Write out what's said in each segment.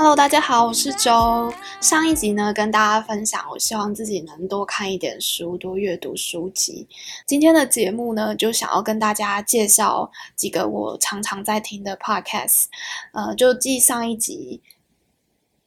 Hello，大家好，我是周。上一集呢，跟大家分享，我希望自己能多看一点书，多阅读书籍。今天的节目呢，就想要跟大家介绍几个我常常在听的 podcast。呃，就继上一集。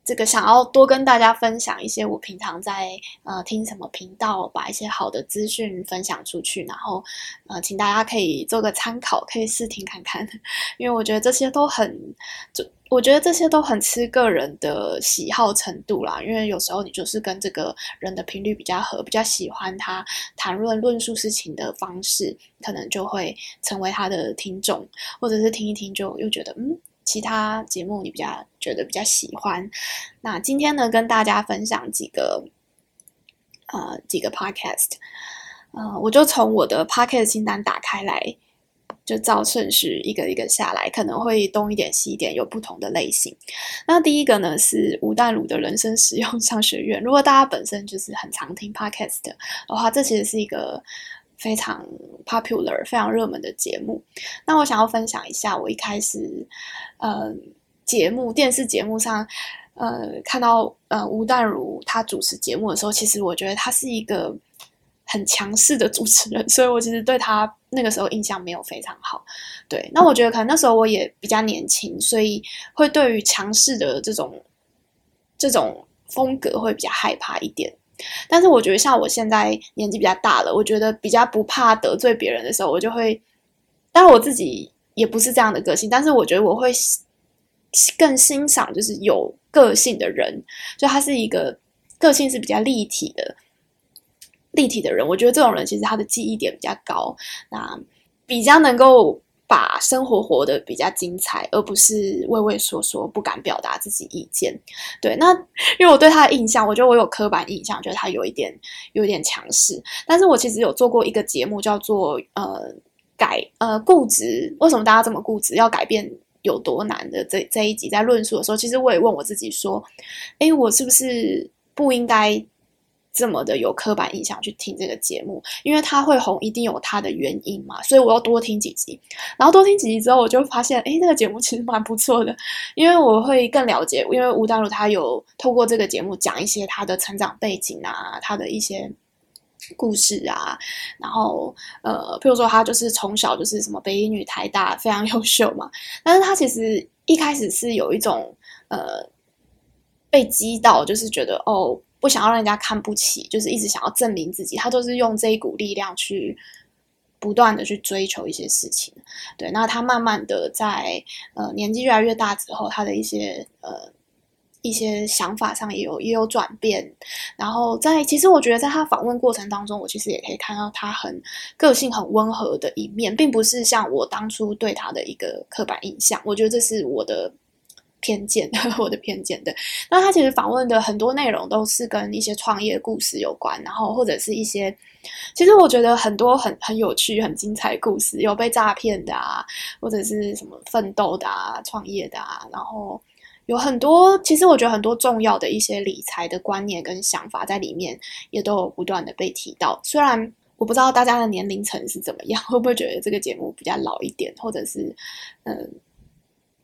这个想要多跟大家分享一些我平常在呃听什么频道，把一些好的资讯分享出去，然后呃请大家可以做个参考，可以试听看看，因为我觉得这些都很，就我觉得这些都很吃个人的喜好程度啦。因为有时候你就是跟这个人的频率比较合，比较喜欢他谈论论述事情的方式，可能就会成为他的听众，或者是听一听就又觉得嗯。其他节目你比较觉得比较喜欢，那今天呢，跟大家分享几个呃几个 podcast，呃，我就从我的 podcast 清单打开来，就照顺序一个一个下来，可能会东一点西一点，有不同的类型。那第一个呢是吴淡如的人生实用商学院，如果大家本身就是很常听 podcast 的话，这其实是一个。非常 popular、非常热门的节目。那我想要分享一下，我一开始，呃，节目电视节目上，呃，看到呃吴淡如她主持节目的时候，其实我觉得她是一个很强势的主持人，所以我其实对他那个时候印象没有非常好。对，那我觉得可能那时候我也比较年轻，所以会对于强势的这种这种风格会比较害怕一点。但是我觉得，像我现在年纪比较大了，我觉得比较不怕得罪别人的时候，我就会。当然我自己也不是这样的个性，但是我觉得我会更欣赏就是有个性的人，就他是一个个性是比较立体的立体的人。我觉得这种人其实他的记忆点比较高，那比较能够。把生活活得比较精彩，而不是畏畏缩缩，不敢表达自己意见。对，那因为我对他的印象，我觉得我有刻板印象，觉得他有一点有点强势。但是我其实有做过一个节目，叫做呃改呃固执，为什么大家这么固执？要改变有多难的这这一集在论述的时候，其实我也问我自己说，诶，我是不是不应该？这么的有刻板印象去听这个节目，因为他会红，一定有他的原因嘛，所以我要多听几集，然后多听几集之后，我就发现，诶，这个节目其实蛮不错的，因为我会更了解，因为吴淡如他有透过这个节目讲一些他的成长背景啊，他的一些故事啊，然后呃，譬如说他就是从小就是什么北一女、台大非常优秀嘛，但是他其实一开始是有一种呃被击到，就是觉得哦。不想要让人家看不起，就是一直想要证明自己，他都是用这一股力量去不断的去追求一些事情。对，那他慢慢的在呃年纪越来越大之后，他的一些呃一些想法上也有也有转变。然后在其实我觉得在他访问过程当中，我其实也可以看到他很个性很温和的一面，并不是像我当初对他的一个刻板印象。我觉得这是我的。偏见，我的偏见对。那他其实访问的很多内容都是跟一些创业故事有关，然后或者是一些，其实我觉得很多很很有趣、很精彩故事，有被诈骗的啊，或者是什么奋斗的啊、创业的啊，然后有很多，其实我觉得很多重要的一些理财的观念跟想法在里面也都有不断的被提到。虽然我不知道大家的年龄层是怎么样，会不会觉得这个节目比较老一点，或者是嗯。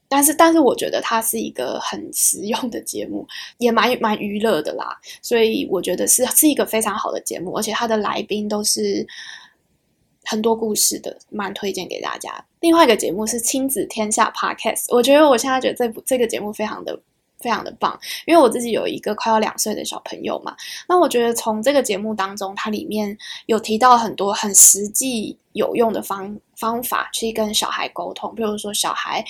但是，但是我觉得它是一个很实用的节目，也蛮蛮娱乐的啦。所以我觉得是是一个非常好的节目，而且它的来宾都是很多故事的，蛮推荐给大家。另外一个节目是亲子天下 Podcast，我觉得我现在觉得这部这个节目非常的非常的棒，因为我自己有一个快要两岁的小朋友嘛。那我觉得从这个节目当中，它里面有提到很多很实际有用的方方法去跟小孩沟通，比如说小孩。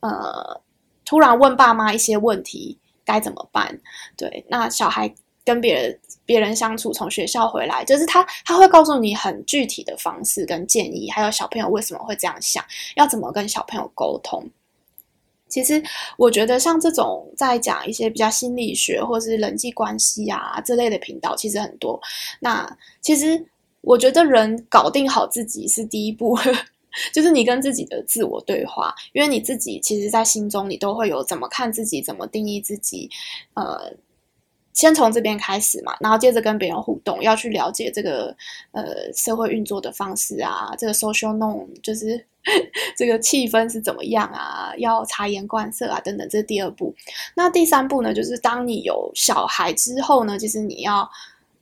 呃，突然问爸妈一些问题该怎么办？对，那小孩跟别人别人相处，从学校回来，就是他他会告诉你很具体的方式跟建议，还有小朋友为什么会这样想，要怎么跟小朋友沟通。其实我觉得像这种在讲一些比较心理学或是人际关系啊这类的频道，其实很多。那其实我觉得人搞定好自己是第一步。就是你跟自己的自我对话，因为你自己其实，在心中你都会有怎么看自己，怎么定义自己，呃，先从这边开始嘛，然后接着跟别人互动，要去了解这个呃社会运作的方式啊，这个 social norm 就是 这个气氛是怎么样啊？要察言观色啊，等等，这是第二步。那第三步呢，就是当你有小孩之后呢，其实你要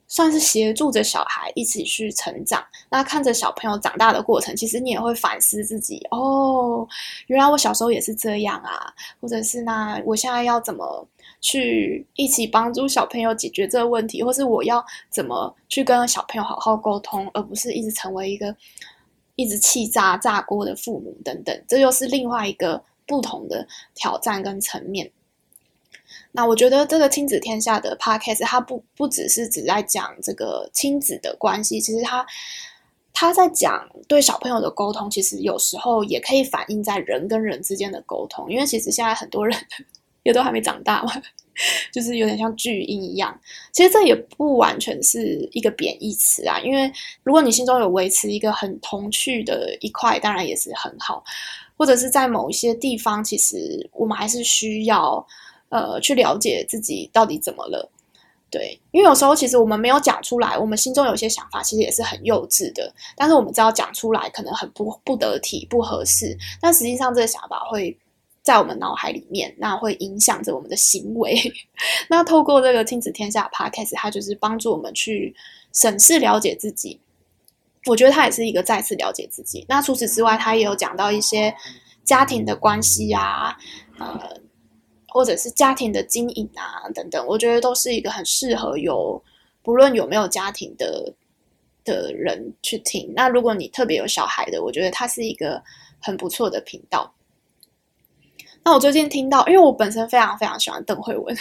算是协助着小孩一起去成长。那看着小朋友长大的过程，其实你也会反思自己哦，原来我小时候也是这样啊，或者是那我现在要怎么去一起帮助小朋友解决这个问题，或是我要怎么去跟小朋友好好沟通，而不是一直成为一个。一直气炸炸锅的父母等等，这又是另外一个不同的挑战跟层面。那我觉得这个亲子天下的 podcast，它不不只是只在讲这个亲子的关系，其实它他在讲对小朋友的沟通，其实有时候也可以反映在人跟人之间的沟通，因为其实现在很多人 也都还没长大嘛。就是有点像巨婴一样，其实这也不完全是一个贬义词啊。因为如果你心中有维持一个很童趣的一块，当然也是很好。或者是在某一些地方，其实我们还是需要呃去了解自己到底怎么了。对，因为有时候其实我们没有讲出来，我们心中有些想法，其实也是很幼稚的。但是我们知道讲出来可能很不不得体、不合适，但实际上这个想法会。在我们脑海里面，那会影响着我们的行为。那透过这个亲子天下 Podcast，它就是帮助我们去审视、了解自己。我觉得它也是一个再次了解自己。那除此之外，它也有讲到一些家庭的关系啊，呃，或者是家庭的经营啊等等。我觉得都是一个很适合有不论有没有家庭的的人去听。那如果你特别有小孩的，我觉得它是一个很不错的频道。那我最近听到，因为我本身非常非常喜欢邓惠文，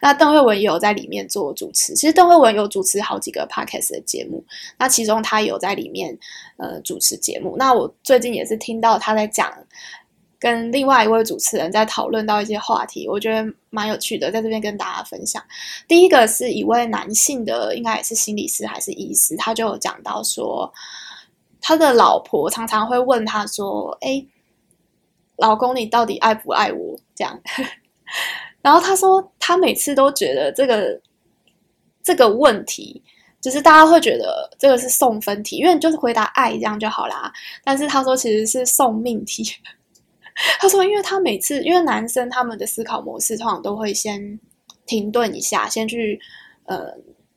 那邓惠文也有在里面做主持。其实邓惠文有主持好几个 podcast 的节目，那其中他有在里面呃主持节目。那我最近也是听到他在讲，跟另外一位主持人在讨论到一些话题，我觉得蛮有趣的，在这边跟大家分享。第一个是一位男性的，应该也是心理师还是医师，他就讲到说，他的老婆常常会问他说：“哎。”老公，你到底爱不爱我？这样，然后他说，他每次都觉得这个这个问题，就是大家会觉得这个是送分题，因为你就是回答爱这样就好啦。但是他说其实是送命题。他说，因为他每次，因为男生他们的思考模式通常都会先停顿一下，先去呃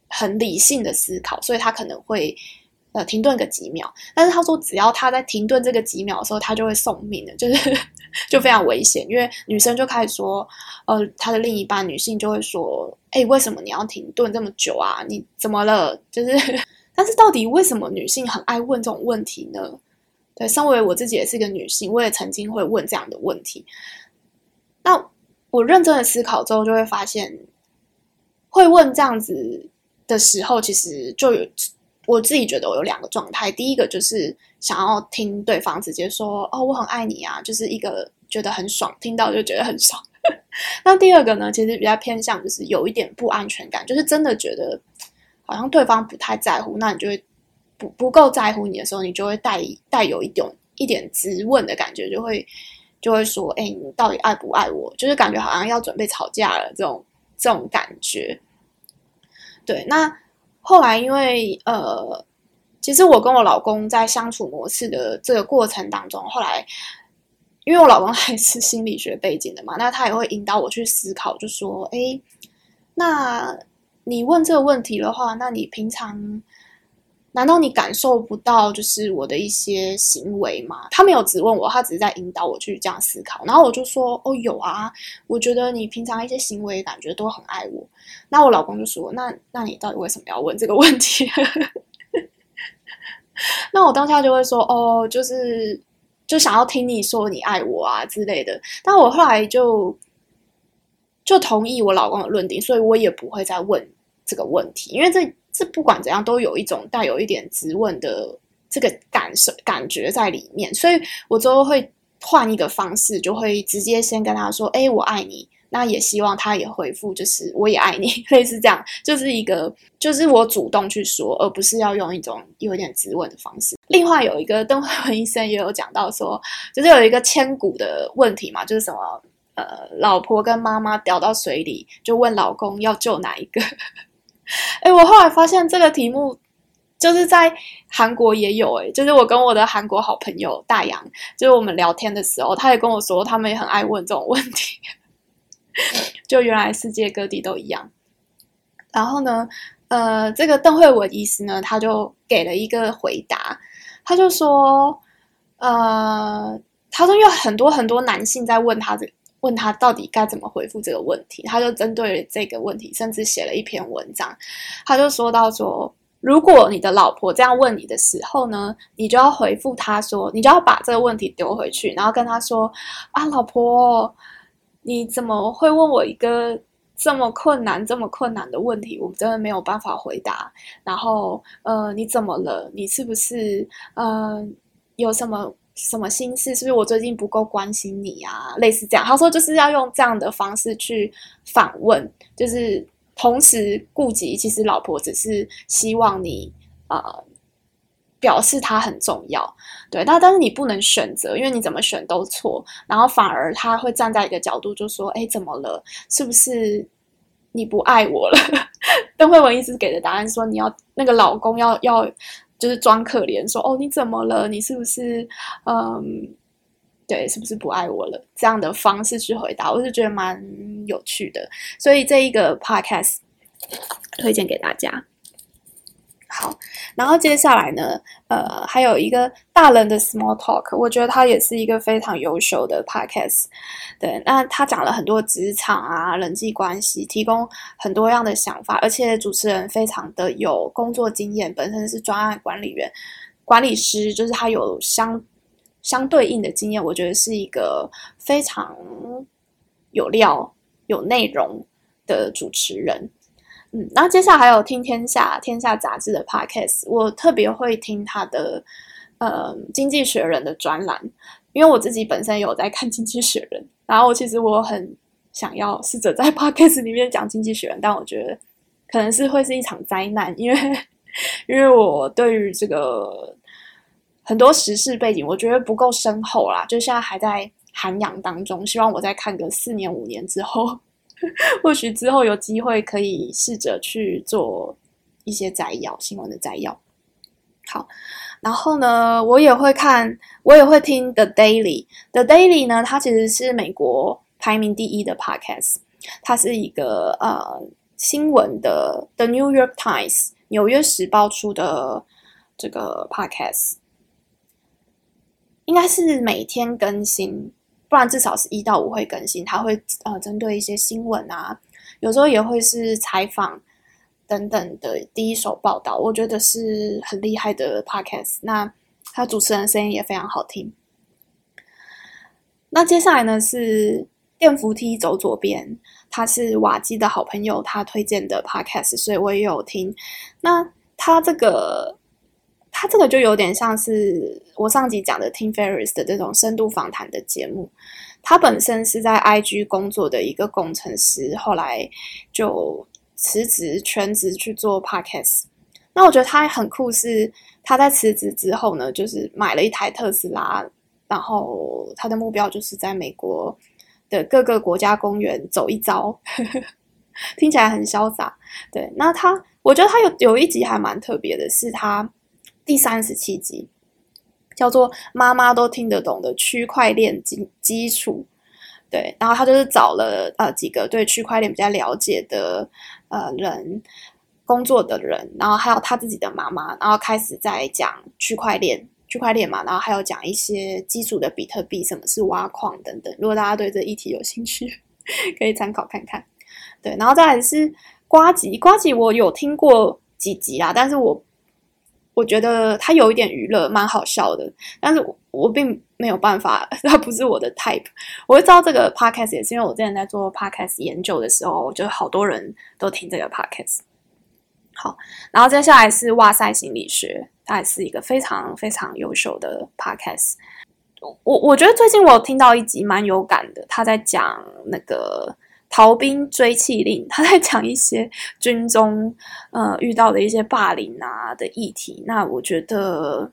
很理性的思考，所以他可能会。呃，停顿个几秒，但是他说，只要他在停顿这个几秒的时候，他就会送命的，就是 就非常危险。因为女生就开始说，呃，他的另一半女性就会说，哎，为什么你要停顿这么久啊？你怎么了？就是，但是到底为什么女性很爱问这种问题呢？对，身为我自己也是一个女性，我也曾经会问这样的问题。那我认真的思考之后，就会发现，会问这样子的时候，其实就有。我自己觉得我有两个状态，第一个就是想要听对方直接说“哦，我很爱你啊”，就是一个觉得很爽，听到就觉得很爽。那第二个呢，其实比较偏向就是有一点不安全感，就是真的觉得好像对方不太在乎，那你就会不不够在乎你的时候，你就会带带有一点一点质问的感觉，就会就会说：“哎，你到底爱不爱我？”就是感觉好像要准备吵架了这种这种感觉。对，那。后来，因为呃，其实我跟我老公在相处模式的这个过程当中，后来，因为我老公还是心理学背景的嘛，那他也会引导我去思考，就说：“哎，那你问这个问题的话，那你平常……”难道你感受不到就是我的一些行为吗？他没有质问我，他只是在引导我去这样思考。然后我就说：“哦，有啊，我觉得你平常一些行为感觉都很爱我。”那我老公就说：“那那你到底为什么要问这个问题？”那我当下就会说：“哦，就是就想要听你说你爱我啊之类的。”但我后来就就同意我老公的论点，所以我也不会再问这个问题，因为这。是不管怎样都有一种带有一点质问的这个感受感觉在里面，所以我之后会换一个方式，就会直接先跟他说：“哎，我爱你。”那也希望他也回复，就是“我也爱你”，类似这样，就是一个就是我主动去说，而不是要用一种有一点质问的方式。另外有一个邓惠文医生也有讲到说，就是有一个千古的问题嘛，就是什么呃，老婆跟妈妈掉到水里，就问老公要救哪一个。哎，我后来发现这个题目就是在韩国也有诶、欸，就是我跟我的韩国好朋友大洋，就是我们聊天的时候，他也跟我说，他们也很爱问这种问题。就原来世界各地都一样。然后呢，呃，这个邓惠文医师呢，他就给了一个回答，他就说，呃，他说有很多很多男性在问他这问他到底该怎么回复这个问题，他就针对这个问题，甚至写了一篇文章，他就说到说。如果你的老婆这样问你的时候呢，你就要回复她说，你就要把这个问题丢回去，然后跟她说：“啊，老婆，你怎么会问我一个这么困难、这么困难的问题？我真的没有办法回答。然后，呃，你怎么了？你是不是呃有什么什么心事？是不是我最近不够关心你啊？类似这样。”他说：“就是要用这样的方式去访问，就是。”同时顾及，其实老婆只是希望你呃表示她很重要，对，但但是你不能选择，因为你怎么选都错，然后反而他会站在一个角度就说：“哎，怎么了？是不是你不爱我了？” 邓惠文一直给的答案说：“你要那个老公要要就是装可怜，说哦你怎么了？你是不是嗯？”对，是不是不爱我了？这样的方式去回答，我是觉得蛮有趣的，所以这一个 podcast 推荐给大家。好，然后接下来呢，呃，还有一个大人的 small talk，我觉得他也是一个非常优秀的 podcast。对，那他讲了很多职场啊、人际关系，提供很多样的想法，而且主持人非常的有工作经验，本身是专案管理员、管理师，就是他有相。相对应的经验，我觉得是一个非常有料、有内容的主持人。嗯，那接下来还有听天下天下杂志的 podcast，我特别会听他的呃《经济学人》的专栏，因为我自己本身有在看《经济学人》，然后其实我很想要试着在 podcast 里面讲《经济学人》，但我觉得可能是会是一场灾难，因为因为我对于这个。很多时事背景，我觉得不够深厚啦，就现在还在涵养当中。希望我再看个四年五年之后，或许之后有机会可以试着去做一些摘要，新闻的摘要。好，然后呢，我也会看，我也会听 The Daily。The Daily 呢，它其实是美国排名第一的 podcast，它是一个呃新闻的 The New York Times 纽约时报出的这个 podcast。应该是每天更新，不然至少是一到五会更新。他会呃针对一些新闻啊，有时候也会是采访等等的第一手报道。我觉得是很厉害的 podcast。那他主持人声音也非常好听。那接下来呢是电扶梯走左边，他是瓦基的好朋友，他推荐的 podcast，所以我也有听。那他这个。他这个就有点像是我上集讲的 Tim Ferris 的这种深度访谈的节目。他本身是在 IG 工作的一个工程师，后来就辞职全职去做 Podcast。那我觉得他很酷，是他在辞职之后呢，就是买了一台特斯拉，然后他的目标就是在美国的各个国家公园走一遭，听起来很潇洒。对，那他我觉得他有有一集还蛮特别的，是他。第三十七集叫做“妈妈都听得懂的区块链基基础”，对，然后他就是找了呃几个对区块链比较了解的呃人工作的人，然后还有他自己的妈妈，然后开始在讲区块链，区块链嘛，然后还有讲一些基础的比特币，什么是挖矿等等。如果大家对这议题有兴趣，可以参考看看。对，然后再来是瓜吉，瓜吉我有听过几集啊，但是我。我觉得他有一点娱乐，蛮好笑的，但是我，我并没有办法，他不是我的 type。我会知道这个 podcast 也是因为我之前在做 podcast 研究的时候，我觉得好多人都听这个 podcast。好，然后接下来是哇塞心理学，它也是一个非常非常优秀的 podcast。我我觉得最近我听到一集蛮有感的，他在讲那个。逃兵追缉令，他在讲一些军中呃遇到的一些霸凌啊的议题。那我觉得，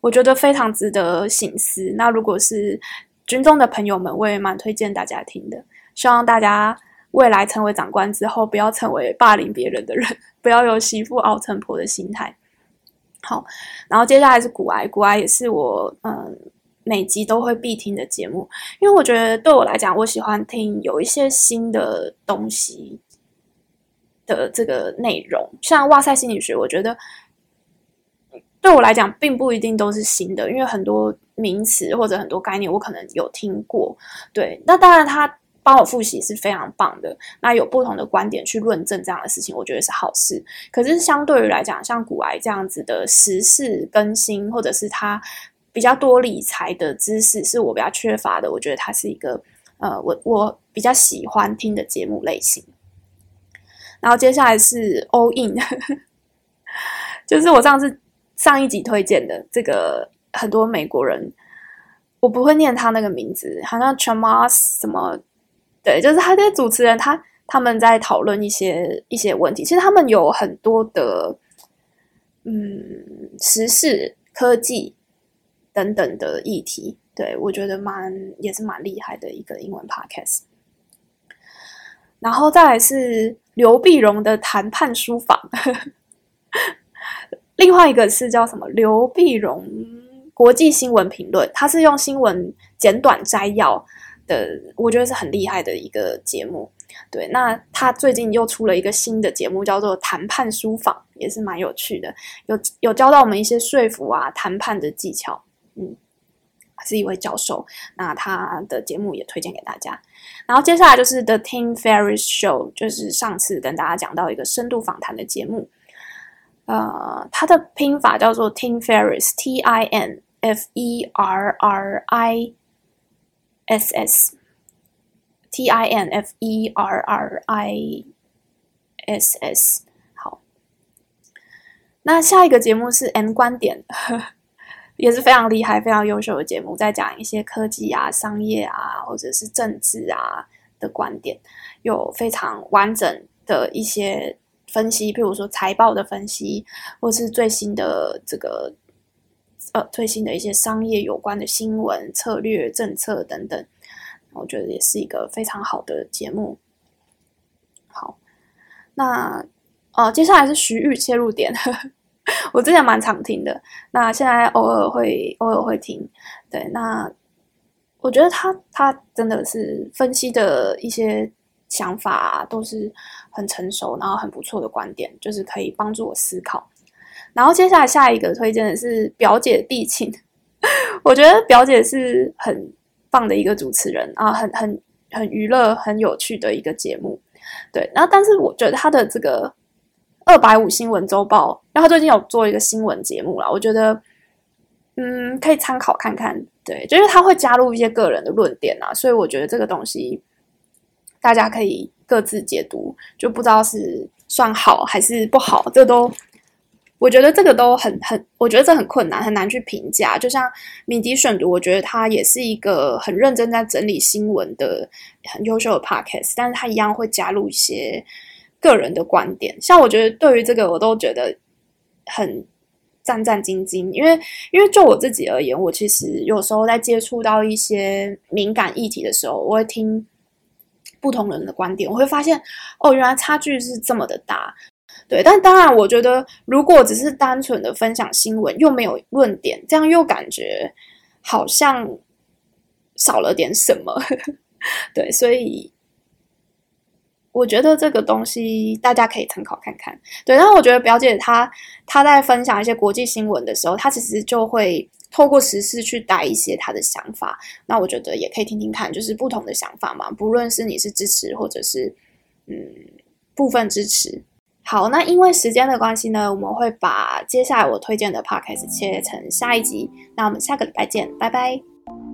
我觉得非常值得省思。那如果是军中的朋友们，我也蛮推荐大家听的。希望大家未来成为长官之后，不要成为霸凌别人的人，不要有媳妇熬成婆的心态。好，然后接下来是股癌，股癌也是我嗯每集都会必听的节目，因为我觉得对我来讲，我喜欢听有一些新的东西的这个内容，像哇塞心理学，我觉得对我来讲并不一定都是新的，因为很多名词或者很多概念我可能有听过，对，那当然他。帮我复习是非常棒的。那有不同的观点去论证这样的事情，我觉得是好事。可是相对于来讲，像古癌这样子的时事更新，或者是他比较多理财的知识，是我比较缺乏的。我觉得它是一个呃，我我比较喜欢听的节目类型。然后接下来是 All In，就是我上次上一集推荐的这个很多美国人，我不会念他那个名字，好像 Chamas 什么。对，就是他这些主持人，他他们在讨论一些一些问题。其实他们有很多的，嗯，时事、科技等等的议题。对，我觉得蛮也是蛮厉害的一个英文 podcast。然后再来是刘碧荣的谈判书房，另外一个是叫什么？刘碧荣国际新闻评论，他是用新闻简短摘要。的，我觉得是很厉害的一个节目。对，那他最近又出了一个新的节目，叫做《谈判书房》，也是蛮有趣的，有有教到我们一些说服啊、谈判的技巧。嗯，是一位教授，那他的节目也推荐给大家。然后接下来就是《The Tim Ferriss Show》，就是上次跟大家讲到一个深度访谈的节目。呃，他的拼法叫做 Tim Ferriss，T I N F E R R I。S S T I N F E R R I S S，好。那下一个节目是 M 观点，呵呵，也是非常厉害、非常优秀的节目，在讲一些科技啊、商业啊，或者是政治啊的观点，有非常完整的一些分析，譬如说财报的分析，或是最新的这个。呃，最新的一些商业有关的新闻、策略、政策等等，我觉得也是一个非常好的节目。好，那呃，接下来是徐玉切入点，我之前蛮常听的，那现在偶尔会偶尔会听。对，那我觉得他他真的是分析的一些想法都是很成熟，然后很不错的观点，就是可以帮助我思考。然后接下来下一个推荐的是表姐必亲，我觉得表姐是很棒的一个主持人啊，很很很娱乐、很有趣的一个节目。对，然后但是我觉得他的这个二百五新闻周报，然后最近有做一个新闻节目啦，我觉得嗯可以参考看看。对，就是他会加入一些个人的论点啊，所以我觉得这个东西大家可以各自解读，就不知道是算好还是不好，这都。我觉得这个都很很，我觉得这很困难，很难去评价。就像敏迪选读，我觉得他也是一个很认真在整理新闻的很优秀的 podcast，但是他一样会加入一些个人的观点。像我觉得对于这个，我都觉得很战战兢兢，因为因为就我自己而言，我其实有时候在接触到一些敏感议题的时候，我会听不同人的观点，我会发现哦，原来差距是这么的大。对，但当然，我觉得如果只是单纯的分享新闻，又没有论点，这样又感觉好像少了点什么。对，所以我觉得这个东西大家可以参考看看。对，然后我觉得表姐她她在分享一些国际新闻的时候，她其实就会透过时事去带一些她的想法。那我觉得也可以听听看，就是不同的想法嘛，不论是你是支持或者是嗯部分支持。好，那因为时间的关系呢，我们会把接下来我推荐的 podcast 切成下一集。那我们下个礼拜见，拜拜。